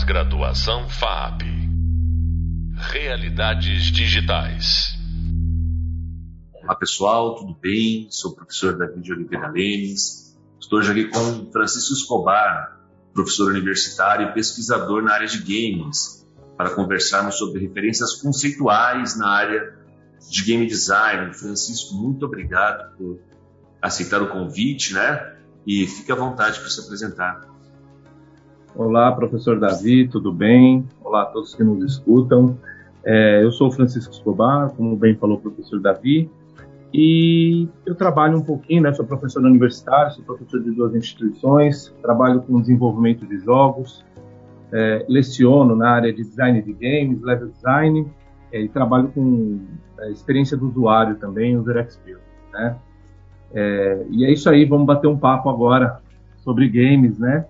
Pós-graduação FAP. Realidades digitais. Olá pessoal, tudo bem? Sou o professor David de Oliveira Lemes. Estou hoje aqui com Francisco Escobar, professor universitário e pesquisador na área de games, para conversarmos sobre referências conceituais na área de game design. Francisco, muito obrigado por aceitar o convite, né? E fique à vontade para se apresentar. Olá, professor Davi, tudo bem? Olá a todos que nos escutam. É, eu sou Francisco Escobar, como bem falou o professor Davi, e eu trabalho um pouquinho, né, sou professor universitário, sou professor de duas instituições, trabalho com desenvolvimento de jogos, é, leciono na área de design de games, level design, é, e trabalho com é, experiência do usuário também, user experience, né? É, e é isso aí, vamos bater um papo agora sobre games, né?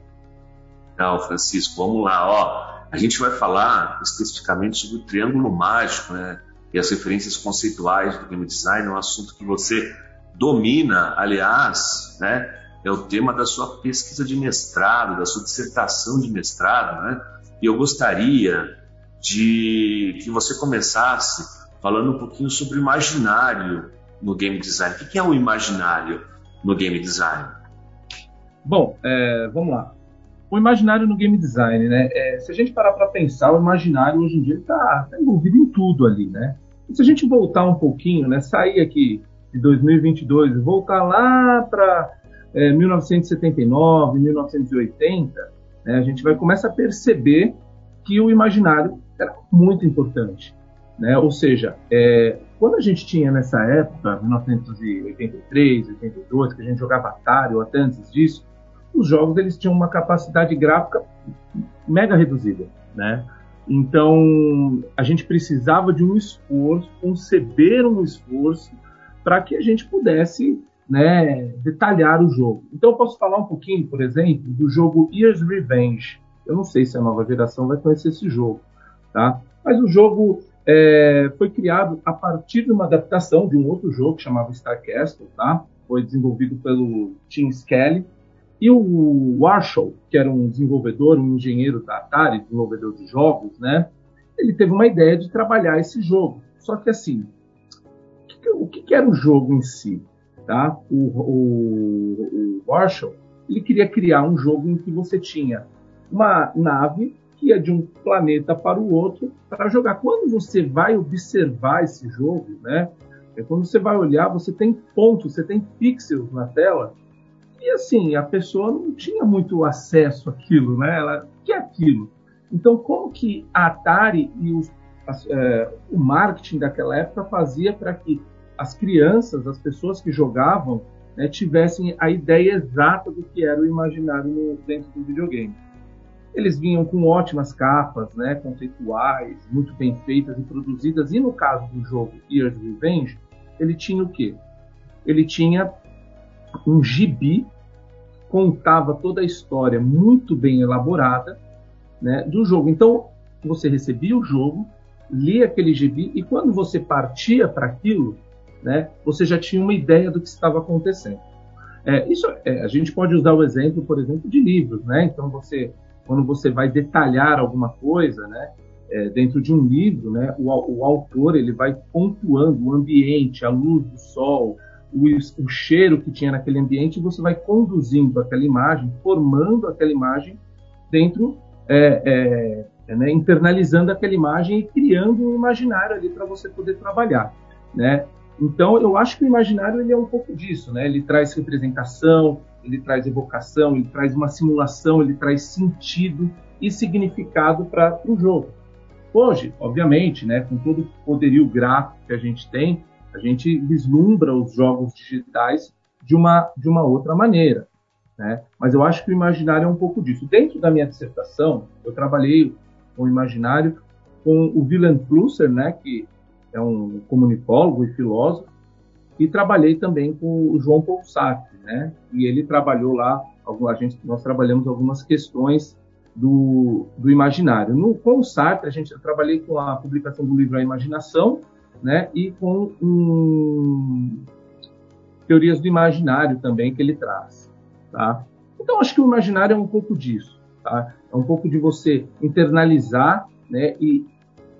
Francisco, vamos lá, ó. A gente vai falar especificamente sobre o triângulo mágico, né? E as referências conceituais do game design, é um assunto que você domina, aliás, né? É o tema da sua pesquisa de mestrado, da sua dissertação de mestrado, né? E eu gostaria de que você começasse falando um pouquinho sobre o imaginário no game design. O que é o imaginário no game design? Bom, é, vamos lá. O imaginário no game design, né? É, se a gente parar para pensar, o imaginário hoje em dia está tá envolvido em tudo ali, né? E se a gente voltar um pouquinho, né? Sair aqui de 2022 e voltar lá para é, 1979, 1980, né, a gente vai começar a perceber que o imaginário era muito importante. Né? Ou seja, é, quando a gente tinha nessa época, 1983, 82, que a gente jogava Atari ou até antes disso, os jogos eles tinham uma capacidade gráfica mega reduzida, né? Então a gente precisava de um esforço, conceber um esforço para que a gente pudesse né, detalhar o jogo. Então eu posso falar um pouquinho, por exemplo, do jogo Year's Revenge. Eu não sei se a nova geração vai conhecer esse jogo, tá? Mas o jogo é, foi criado a partir de uma adaptação de um outro jogo que chamava Star Castle, tá? Foi desenvolvido pelo Tim Skelly. E o Warshall, que era um desenvolvedor, um engenheiro da Atari, desenvolvedor de jogos, né? Ele teve uma ideia de trabalhar esse jogo. Só que assim, o que, que era o jogo em si? Tá? O, o, o Warshall, ele queria criar um jogo em que você tinha uma nave que ia de um planeta para o outro para jogar. Quando você vai observar esse jogo, né? É quando você vai olhar, você tem pontos, você tem pixels na tela. E assim, a pessoa não tinha muito acesso àquilo, né? Ela, o que é aquilo? Então, como que a Atari e os, as, é, o marketing daquela época fazia para que as crianças, as pessoas que jogavam, né, tivessem a ideia exata do que era o imaginário no, dentro do videogame? Eles vinham com ótimas capas, né, conceituais, muito bem feitas e produzidas. E no caso do jogo Year's Revenge, ele tinha o quê? Ele tinha um gibi contava toda a história muito bem elaborada né, do jogo. Então, você recebia o jogo, lia aquele gibi e quando você partia para aquilo, né, você já tinha uma ideia do que estava acontecendo. É, isso, é, a gente pode usar o exemplo, por exemplo, de livros. Né? Então, você quando você vai detalhar alguma coisa, né, é, dentro de um livro, né, o, o, autor ele vai pontuando o ambiente, a luz do sol, o, o cheiro que tinha naquele ambiente, você vai conduzindo aquela imagem, formando aquela imagem dentro, é, é, é né, internalizando aquela imagem e criando um imaginário ali para você poder trabalhar, né? Então, eu acho que o imaginário ele é um pouco disso, né? Ele traz representação, ele traz evocação, ele traz uma simulação, ele traz sentido e significado para o jogo. Hoje, obviamente, né, com todo o poderio gráfico que a gente tem, a gente vislumbra os jogos digitais de uma, de uma outra maneira. Né? Mas eu acho que o imaginário é um pouco disso. Dentro da minha dissertação, eu trabalhei com o imaginário com o Willem Plusser, né, que é um comunicólogo e filósofo, e trabalhei também com o João Paul Sartre, né? E ele trabalhou lá, a gente, nós trabalhamos algumas questões do, do imaginário. No, com o Sartre, a gente, eu trabalhei com a publicação do livro A Imaginação, né? E com um, teorias do imaginário também que ele traz, tá? Então, acho que o imaginário é um pouco disso. Tá? É um pouco de você internalizar né, e,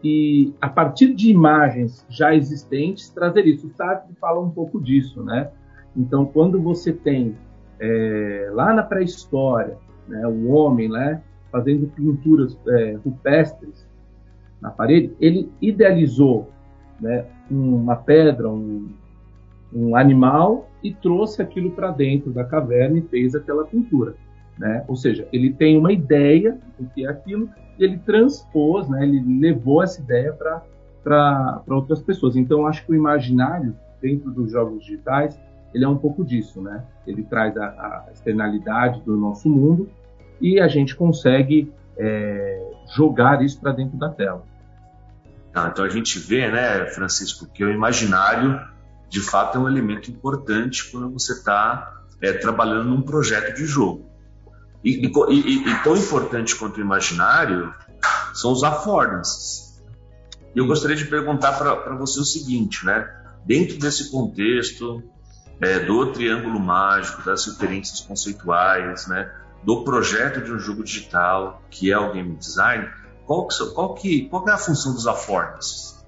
e, a partir de imagens já existentes, trazer isso. O Sartre fala um pouco disso. Né? Então, quando você tem é, lá na pré-história né, o homem né, fazendo pinturas é, rupestres na parede, ele idealizou né, uma pedra, um, um animal e trouxe aquilo para dentro da caverna e fez aquela pintura. Né? Ou seja, ele tem uma ideia do que é aquilo e ele transpôs, né? ele levou essa ideia para outras pessoas. Então, acho que o imaginário dentro dos jogos digitais ele é um pouco disso, né? Ele traz a, a externalidade do nosso mundo e a gente consegue é, jogar isso para dentro da tela. Ah, então a gente vê, né, Francisco, que o imaginário de fato é um elemento importante quando você está é, trabalhando num projeto de jogo. E, e, e, e, tão importante quanto o imaginário são os affordances. E eu gostaria de perguntar para você o seguinte, né? Dentro desse contexto é, do triângulo mágico, das referências conceituais, né? Do projeto de um jogo digital, que é o game design, qual, qual, que, qual que é a função dos affordances?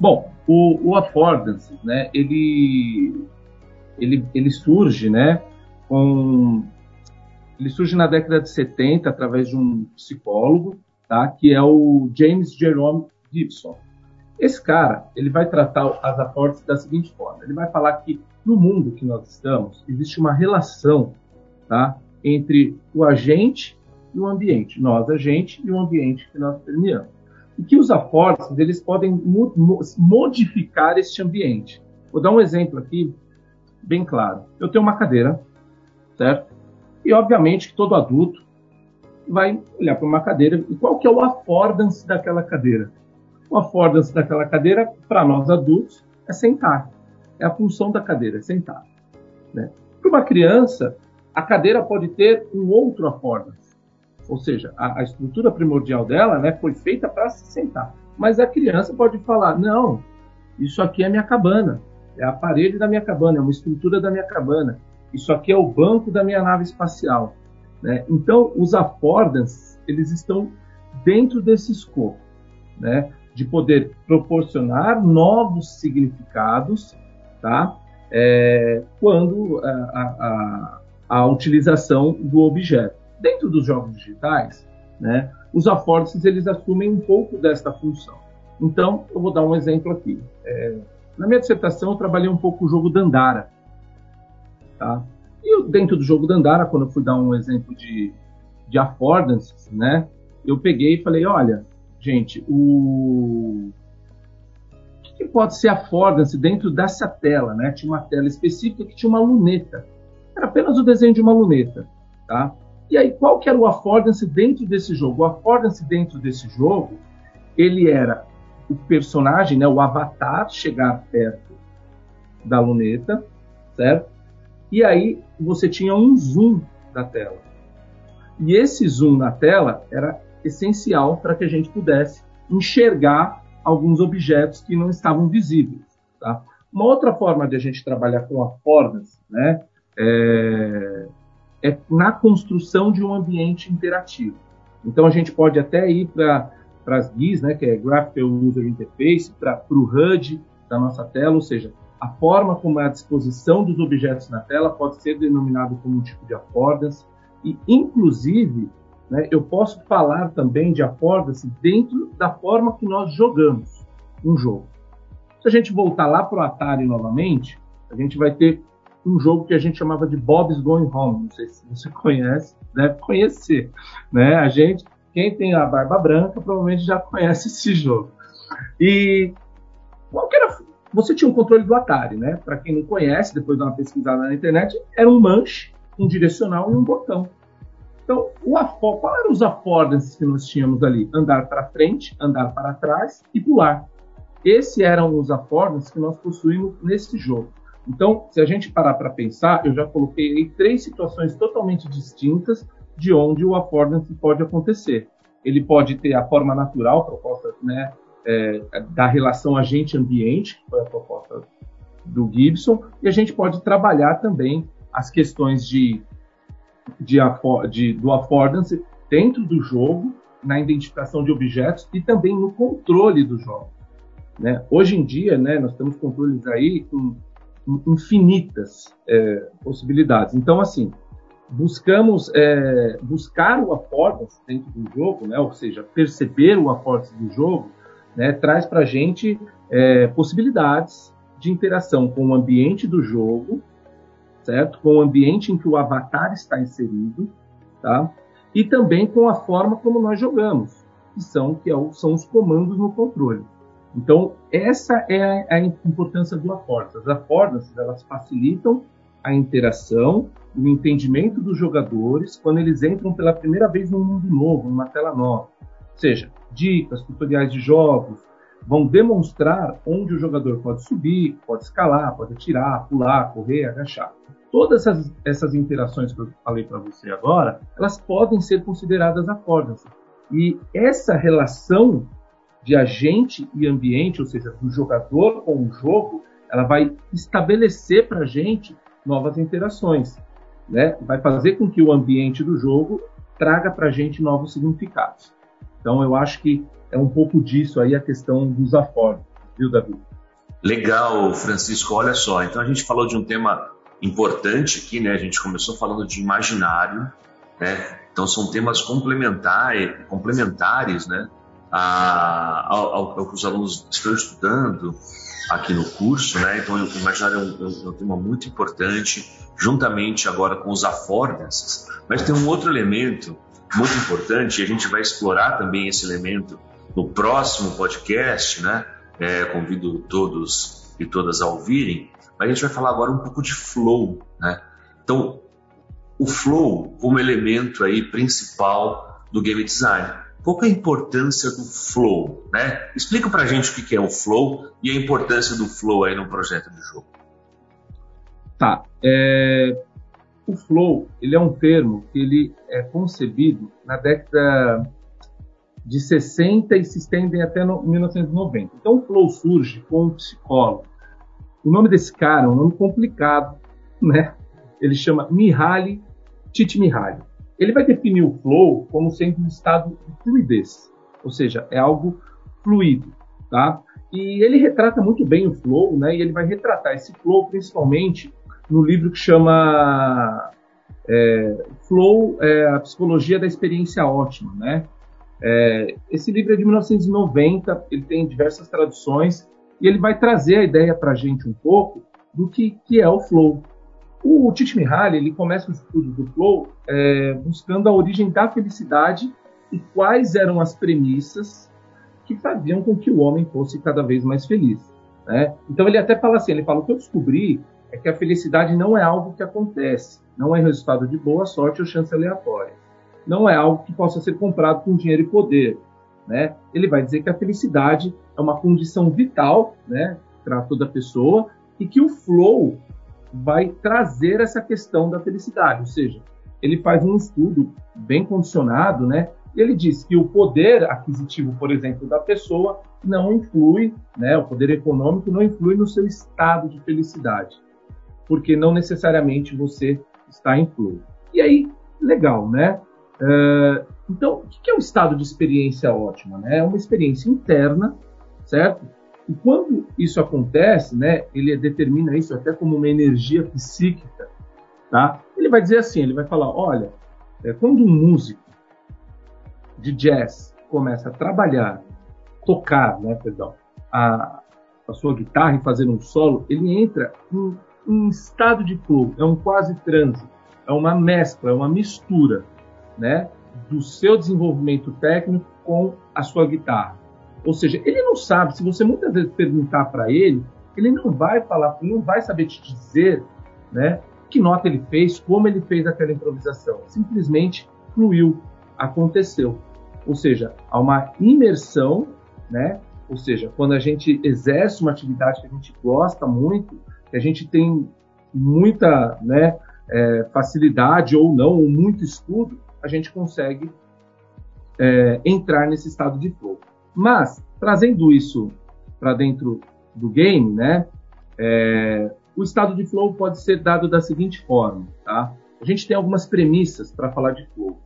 Bom, o, o affordance, né, ele, ele, ele surge, né, com, ele surge na década de 70 através de um psicólogo, tá, que é o James Jerome Gibson. Esse cara, ele vai tratar as affordances da seguinte forma, ele vai falar que no mundo que nós estamos, existe uma relação, tá, entre o agente e o ambiente, nós, a gente, e o ambiente que nós permeamos. E que os aportes eles podem modificar este ambiente. Vou dar um exemplo aqui, bem claro. Eu tenho uma cadeira, certo? E, obviamente, que todo adulto vai olhar para uma cadeira e qual que é o affordance daquela cadeira? O affordance daquela cadeira, para nós adultos, é sentar. É a função da cadeira, é sentar. Né? Para uma criança, a cadeira pode ter um outro affordance. Ou seja, a, a estrutura primordial dela né, foi feita para se sentar. Mas a criança pode falar: não, isso aqui é minha cabana, é a parede da minha cabana, é uma estrutura da minha cabana, isso aqui é o banco da minha nave espacial. Né? Então, os affordance, eles estão dentro desse escopo, né? de poder proporcionar novos significados, tá? É, quando a, a, a, utilização do objeto. Dentro dos jogos digitais, né, os affordances eles assumem um pouco desta função. Então, eu vou dar um exemplo aqui. É, na minha dissertação, eu trabalhei um pouco o jogo Dandara. Tá? E eu, dentro do jogo Dandara, quando eu fui dar um exemplo de, de affordances, né, eu peguei e falei, olha, gente, o, que, que pode ser affordance dentro dessa tela? Né? Tinha uma tela específica que tinha uma luneta. Era apenas o desenho de uma luneta. Tá? E aí, qual que era o affordance dentro desse jogo? O affordance dentro desse jogo, ele era o personagem, né, o avatar, chegar perto da luneta, certo? E aí você tinha um zoom da tela. E esse zoom na tela era essencial para que a gente pudesse enxergar alguns objetos que não estavam visíveis. Tá? Uma outra forma de a gente trabalhar com affordance, né, é, é na construção de um ambiente interativo. Então a gente pode até ir para as GUIs, né, que é Graphical User Interface, para o HUD da nossa tela, ou seja, a forma como é a disposição dos objetos na tela pode ser denominado como um tipo de affordance e, inclusive, né, eu posso falar também de affordance dentro da forma que nós jogamos um jogo. Se a gente voltar lá para o Atari novamente, a gente vai ter um jogo que a gente chamava de Bob's Going Home. Não sei se você conhece, deve conhecer. Né? A gente, quem tem a barba branca, provavelmente já conhece esse jogo. E qual que era? Você tinha um controle do Atari, né? Para quem não conhece, depois de uma pesquisada na internet, era um manche, um direcional e um botão. Então, o afor, qual eram os affordances que nós tínhamos ali? Andar para frente, andar para trás e pular. Esses eram os affordances que nós possuímos nesse jogo. Então, se a gente parar para pensar, eu já coloquei aí três situações totalmente distintas de onde o affordance pode acontecer. Ele pode ter a forma natural proposta né, é, da relação agente-ambiente, que foi a proposta do Gibson, e a gente pode trabalhar também as questões de, de, de do affordance dentro do jogo, na identificação de objetos e também no controle do jogo. Né? Hoje em dia, né, nós temos controles aí com infinitas é, possibilidades. Então, assim, buscamos é, buscar o affordance dentro do jogo, né, ou seja, perceber o affordance do jogo, né, traz para a gente é, possibilidades de interação com o ambiente do jogo, certo? Com o ambiente em que o avatar está inserido, tá? E também com a forma como nós jogamos, que são que é são os comandos no controle. Então, essa é a, importância do affordances. As affordances, elas facilitam a interação, o entendimento dos jogadores quando eles entram pela primeira vez num mundo novo, numa tela nova. Ou seja, dicas, tutoriais de jogos, vão demonstrar onde o jogador pode subir, pode escalar, pode atirar, pular, correr, agachar. Todas essas, essas interações que eu falei para você agora, elas podem ser consideradas affordances. E essa relação de agente e ambiente, ou seja, do jogador com o jogo, ela vai estabelecer para a gente novas interações, né? Vai fazer com que o ambiente do jogo traga para a gente novos significados. Então, eu acho que é um pouco disso aí a questão dos afordos, viu, Davi? Legal, Francisco. Olha só, então a gente falou de um tema importante aqui, né? A gente começou falando de imaginário, né? Então são temas complementares, complementares, né? A, ao, ao, que os alunos estão estudando aqui no curso, né? Então, o imaginário é um, é um, tema muito importante, juntamente agora com os affordances. Mas tem um outro elemento muito importante, e a gente vai explorar também esse elemento no próximo podcast, né? É, convido todos e todas a ouvirem. Mas a gente vai falar agora um pouco de flow, né? Então, o flow como elemento aí principal do game design qual é importância do flow? Né? Explica para a gente o que é o flow e a importância do flow aí no projeto de jogo. Tá. É... O flow ele é um termo que ele é concebido na década de 60 e se estende até 1990. Então o flow surge com um psicólogo. O nome desse cara é um nome complicado, né? Ele chama Mihaly Csikszentmihalyi ele vai definir o flow como sendo um estado de fluidez, ou seja, é algo fluido, tá? E ele retrata muito bem o flow, né? E ele vai retratar esse flow principalmente no livro que chama é, Flow, é, a psicologia da experiência ótima, né? É, esse livro é de 1990, ele tem diversas traduções e ele vai trazer a ideia para a gente um pouco do que, que é o flow, o Csikszentmihalyi ele começa o estudo do flow é, buscando a origem da felicidade e quais eram as premissas que faziam com que o homem fosse cada vez mais feliz. Né? Então ele até fala assim, ele fala o que eu descobri é que a felicidade não é algo que acontece, não é resultado de boa sorte ou chance aleatória, não é algo que possa ser comprado com dinheiro e poder. Né? Ele vai dizer que a felicidade é uma condição vital né, para toda pessoa e que o flow vai trazer essa questão da felicidade, ou seja, ele faz um estudo bem condicionado, né? E ele diz que o poder aquisitivo, por exemplo, da pessoa não influi, né? O poder econômico não influi no seu estado de felicidade, porque não necessariamente você está em flow. E aí, legal, né? Uh, então, o que é um estado de experiência ótima? Né? É uma experiência interna, certo? E quando isso acontece, né, ele determina isso até como uma energia psíquica, tá? Ele vai dizer assim, ele vai falar, olha, é, quando um músico de jazz começa a trabalhar, tocar, né, perdão, a, a sua guitarra e fazer um solo, ele entra em um estado de flow, é um quase transe, é uma mescla, é uma mistura, né, do seu desenvolvimento técnico com a sua guitarra. Ou seja, ele não sabe, se você muitas vezes perguntar para ele, ele não vai falar, não vai saber te dizer, né, que nota ele fez, como ele fez aquela improvisação. Simplesmente fluiu, aconteceu. Ou seja, há uma imersão, né? Ou seja, quando a gente exerce uma atividade que a gente gosta muito, que a gente tem muita, né, é, facilidade ou não, ou muito estudo, a gente consegue é, entrar nesse estado de flow. Mas, trazendo isso para dentro do game, né, é, o estado de flow pode ser dado da seguinte forma, tá? A gente tem algumas premissas para falar de flow.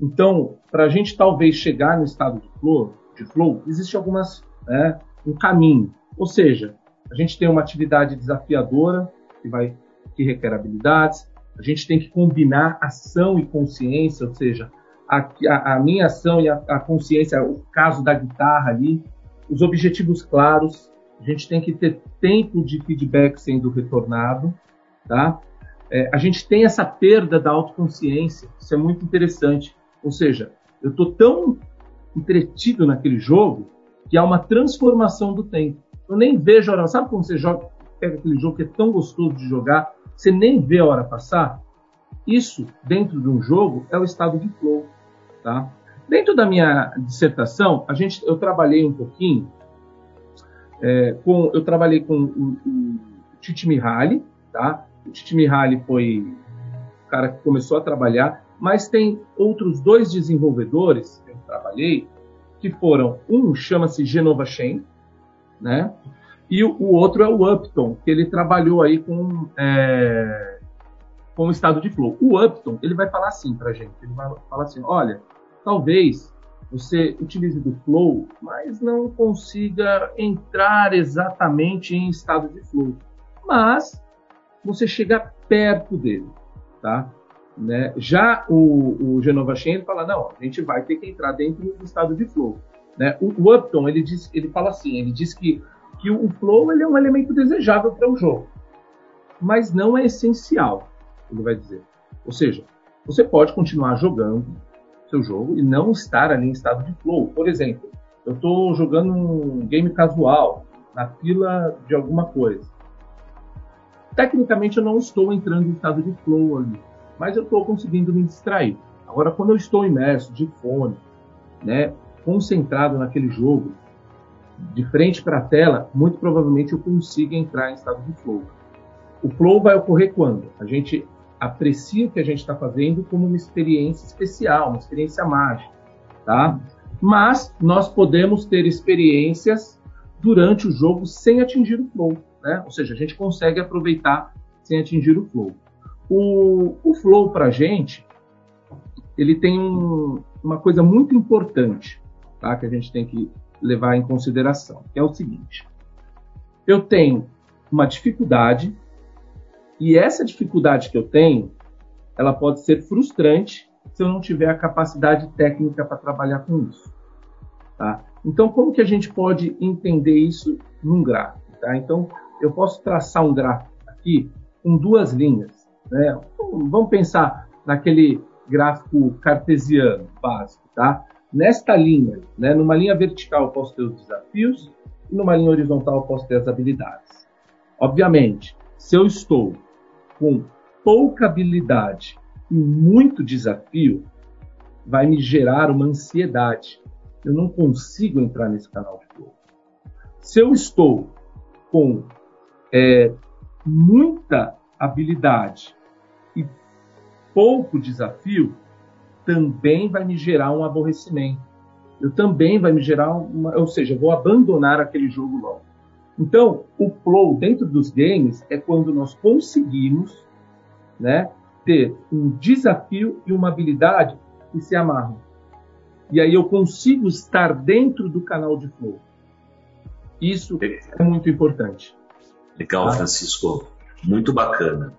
Então, para a gente talvez chegar no estado de flow, de flow existe algumas né, um caminho. Ou seja, a gente tem uma atividade desafiadora que vai que requer habilidades. A gente tem que combinar ação e consciência, ou seja, a, a, a minha ação e a, a consciência, o caso da guitarra ali, os objetivos claros. A gente tem que ter tempo de feedback sendo retornado, tá? É, a gente tem essa perda da autoconsciência, isso é muito interessante. Ou seja, eu estou tão entretido naquele jogo que há uma transformação do tempo. Eu nem vejo a hora. Sabe como você joga, pega aquele jogo que é tão gostoso de jogar, você nem vê a hora passar? Isso, dentro de um jogo, é o estado de flow. Tá? Dentro da minha dissertação, a gente, eu trabalhei um pouquinho é, com, eu trabalhei com o, o Titi Mihaly, tá? O Titi Mihaly foi o cara que começou a trabalhar, mas tem outros dois desenvolvedores que eu trabalhei que foram um chama-se Genova Chain, né? E o, o, outro é o Upton, que ele trabalhou aí com é, com o estado de flow. O Upton ele vai falar assim para gente, ele vai falar assim, olha, talvez você utilize do flow, mas não consiga entrar exatamente em estado de flow, mas você chega perto dele, tá? Né? Já o, o Genova ele fala não, a gente vai ter que entrar dentro do estado de flow. Né? O, o Upton ele diz, ele fala assim, ele diz que que o flow ele é um elemento desejável para o jogo, mas não é essencial, ele vai dizer. Ou seja, você pode continuar jogando seu jogo e não estar ali em estado de flow. Por exemplo, eu estou jogando um game casual na fila de alguma coisa. Tecnicamente eu não estou entrando em estado de flow ali mas eu estou conseguindo me distrair. Agora, quando eu estou imerso de fone, né, concentrado naquele jogo, de frente para a tela, muito provavelmente eu consiga entrar em estado de flow. O flow vai ocorrer quando a gente aprecia o que a gente está fazendo como uma experiência especial, uma experiência mágica, tá? Mas nós podemos ter experiências durante o jogo sem atingir o flow, né? Ou seja, a gente consegue aproveitar sem atingir o flow. O, o flow para a gente, ele tem um, uma coisa muito importante tá, que a gente tem que levar em consideração, que é o seguinte. Eu tenho uma dificuldade e essa dificuldade que eu tenho, ela pode ser frustrante se eu não tiver a capacidade técnica para trabalhar com isso. Tá? Então, como que a gente pode entender isso num gráfico? Tá? Então, eu posso traçar um gráfico aqui com duas linhas. Né? Vamos pensar naquele gráfico cartesiano básico, tá? Nesta linha, né, numa linha vertical eu posso ter os desafios e numa linha horizontal eu posso ter as habilidades. Obviamente, se eu estou com pouca habilidade e muito desafio, vai me gerar uma ansiedade. Eu não consigo entrar nesse canal de flow. Se eu estou com é, muita habilidade pouco desafio também vai me gerar um aborrecimento. Eu também vai me gerar uma, ou seja, eu vou abandonar aquele jogo logo. Então, o flow dentro dos games é quando nós conseguimos, né, ter um desafio e uma habilidade que se amarram. E aí eu consigo estar dentro do canal de flow. Isso é muito importante. Legal, tá? Francisco. Muito bacana.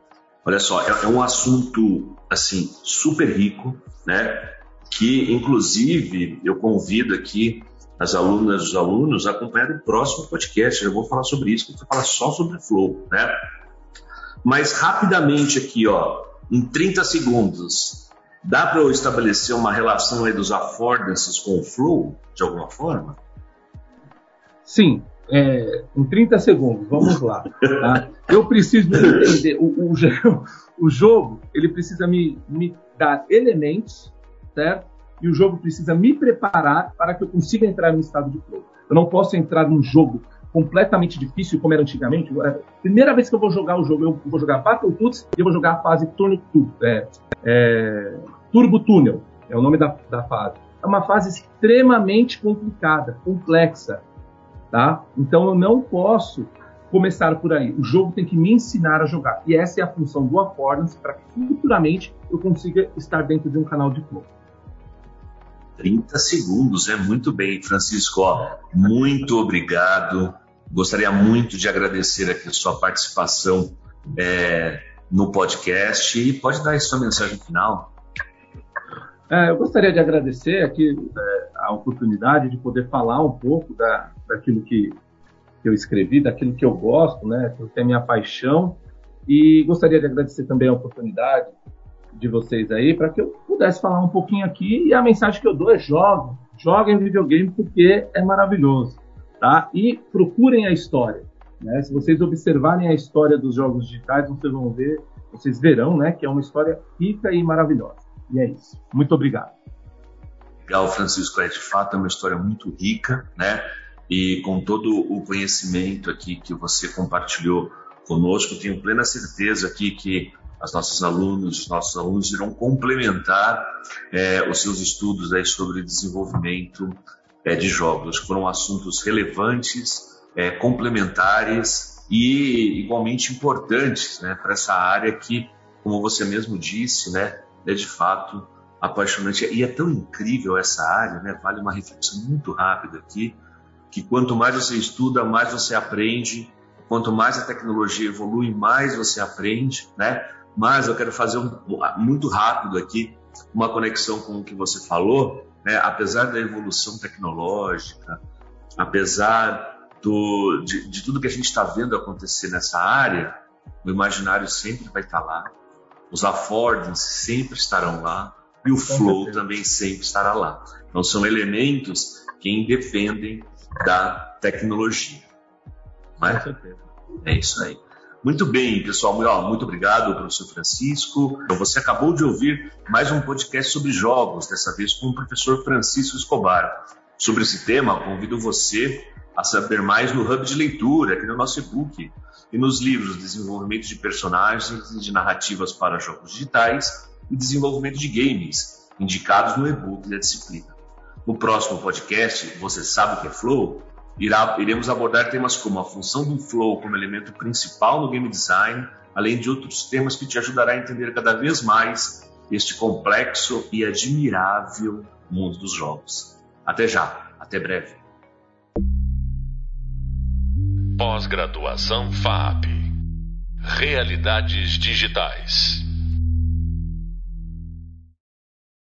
Olha só, é, é um assunto assim super rico, né? Que inclusive eu convido aqui as alunas e os alunos a acompanhar o próximo podcast. Eu vou falar sobre isso, vou falar só sobre flow, né? Mas rapidamente aqui, ó, em 30 segundos, dá para eu estabelecer uma relação aí dos affordances com o flow de alguma forma? Sim, é, em 30 segundos, vamos lá. Tá? Eu preciso entender, o, o, o, jogo ele precisa me, me dar elementos, certo? E o jogo precisa me preparar para que eu consiga entrar no estado de flow. Eu não posso entrar num jogo completamente difícil como era antigamente. Primeira vez que eu vou jogar o jogo, eu vou jogar Battletoads e eu vou jogar a fase Turno, é, é, Turbo Tunnel, é o nome da, da fase. É uma fase extremamente complicada, complexa tá? Então eu não posso começar por aí. O jogo tem que me ensinar a jogar. E essa é a função do Affordance para que futuramente eu consiga estar dentro de um canal de flow. 30 segundos, é muito bem, Francisco. Ó, muito obrigado. Gostaria muito de agradecer aqui a sua participação é, no podcast e pode dar aí sua mensagem final. É, eu gostaria de agradecer aqui é, a oportunidade de poder falar um pouco da, daquilo que, que eu escrevi, daquilo que eu gosto, né, que é minha paixão. E gostaria de agradecer também a oportunidade de vocês aí para que eu pudesse falar um pouquinho aqui. E a mensagem que eu dou é joguem, joguem videogame porque é maravilhoso, tá? E procurem a história. Né? Se vocês observarem a história dos jogos digitais, vocês vão ver, vocês verão, né, que é uma história rica e maravilhosa. E é isso. Muito obrigado. Legal, Francisco. É de fato é uma história muito rica, né? E com todo o conhecimento aqui que você compartilhou conosco, tenho plena certeza aqui que as nossas alunos, os nossos alunos irão complementar é, os seus estudos aí sobre desenvolvimento é, de jogos. Foram assuntos relevantes, é, complementares e igualmente importantes né, para essa área que, como você mesmo disse, né, é de fato apaixonante. E é tão incrível essa área, né? vale uma reflexão muito rápida aqui, que quanto mais você estuda, mais você aprende, quanto mais a tecnologia evolui, mais você aprende, né? Mas eu quero fazer um, muito rápido aqui uma conexão com o que você falou, né? Apesar da evolução tecnológica, apesar do, de, de tudo que a gente está vendo acontecer nessa área, o imaginário sempre vai estar tá lá, os affordings sempre estarão lá e o flow também sempre estará lá. Então são elementos que independem da tecnologia. Mas é isso aí. Muito bem, pessoal. Muito obrigado, professor Francisco. Você acabou de ouvir mais um podcast sobre jogos, dessa vez com o professor Francisco Escobar. Sobre esse tema, convido você a saber mais no Hub de Leitura, aqui no nosso e-book, e nos livros Desenvolvimento de Personagens e de Narrativas para Jogos Digitais e Desenvolvimento de Games, indicados no e-book da disciplina. No próximo podcast, Você Sabe o que é Flow? Irá, iremos abordar temas como a função do flow como elemento principal no game design, além de outros temas que te ajudará a entender cada vez mais este complexo e admirável mundo dos jogos. Até já, até breve. Pós-graduação FAP Realidades Digitais.